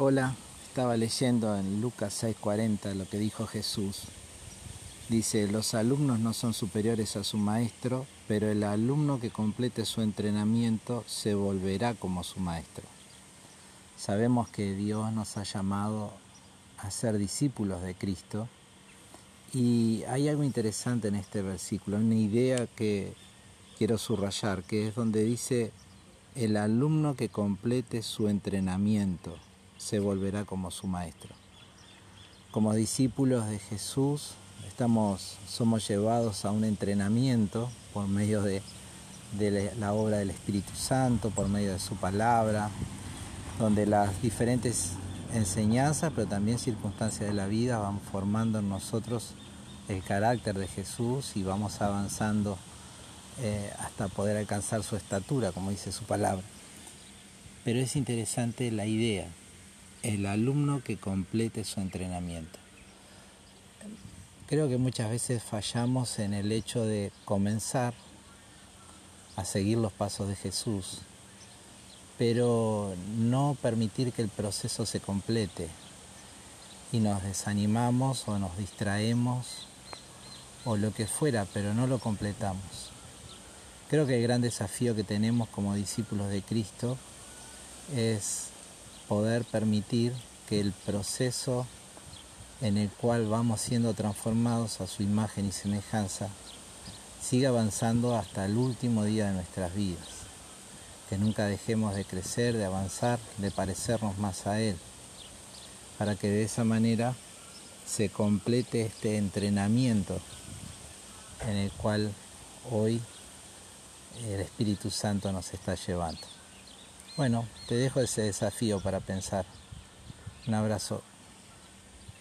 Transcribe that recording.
Hola, estaba leyendo en Lucas 6:40 lo que dijo Jesús. Dice, los alumnos no son superiores a su maestro, pero el alumno que complete su entrenamiento se volverá como su maestro. Sabemos que Dios nos ha llamado a ser discípulos de Cristo y hay algo interesante en este versículo, una idea que quiero subrayar, que es donde dice, el alumno que complete su entrenamiento se volverá como su maestro. Como discípulos de Jesús estamos, somos llevados a un entrenamiento por medio de, la obra del Espíritu Santo, por medio de su palabra, donde las diferentes enseñanzas, pero también circunstancias de la vida van formando en nosotros el carácter de Jesús y vamos avanzando eh, hasta poder alcanzar su estatura, como dice su palabra. Pero es interesante la idea, el alumno que complete su entrenamiento. Creo que muchas veces fallamos en el hecho de comenzar a seguir los pasos de Jesús, pero no permitir que el proceso se complete y nos desanimamos o nos distraemos o lo que fuera, pero no lo completamos. Creo que el gran desafío que tenemos como discípulos de Cristo es poder permitir que el proceso en el cual vamos siendo transformados a su imagen y semejanza siga avanzando hasta el último día de nuestras vidas. Que nunca dejemos de crecer, de avanzar, de parecernos más a Él, para que de esa manera se complete este entrenamiento en el cual hoy el Espíritu Santo nos está llevando. Bueno, te dejo ese desafío para pensar. Un abrazo.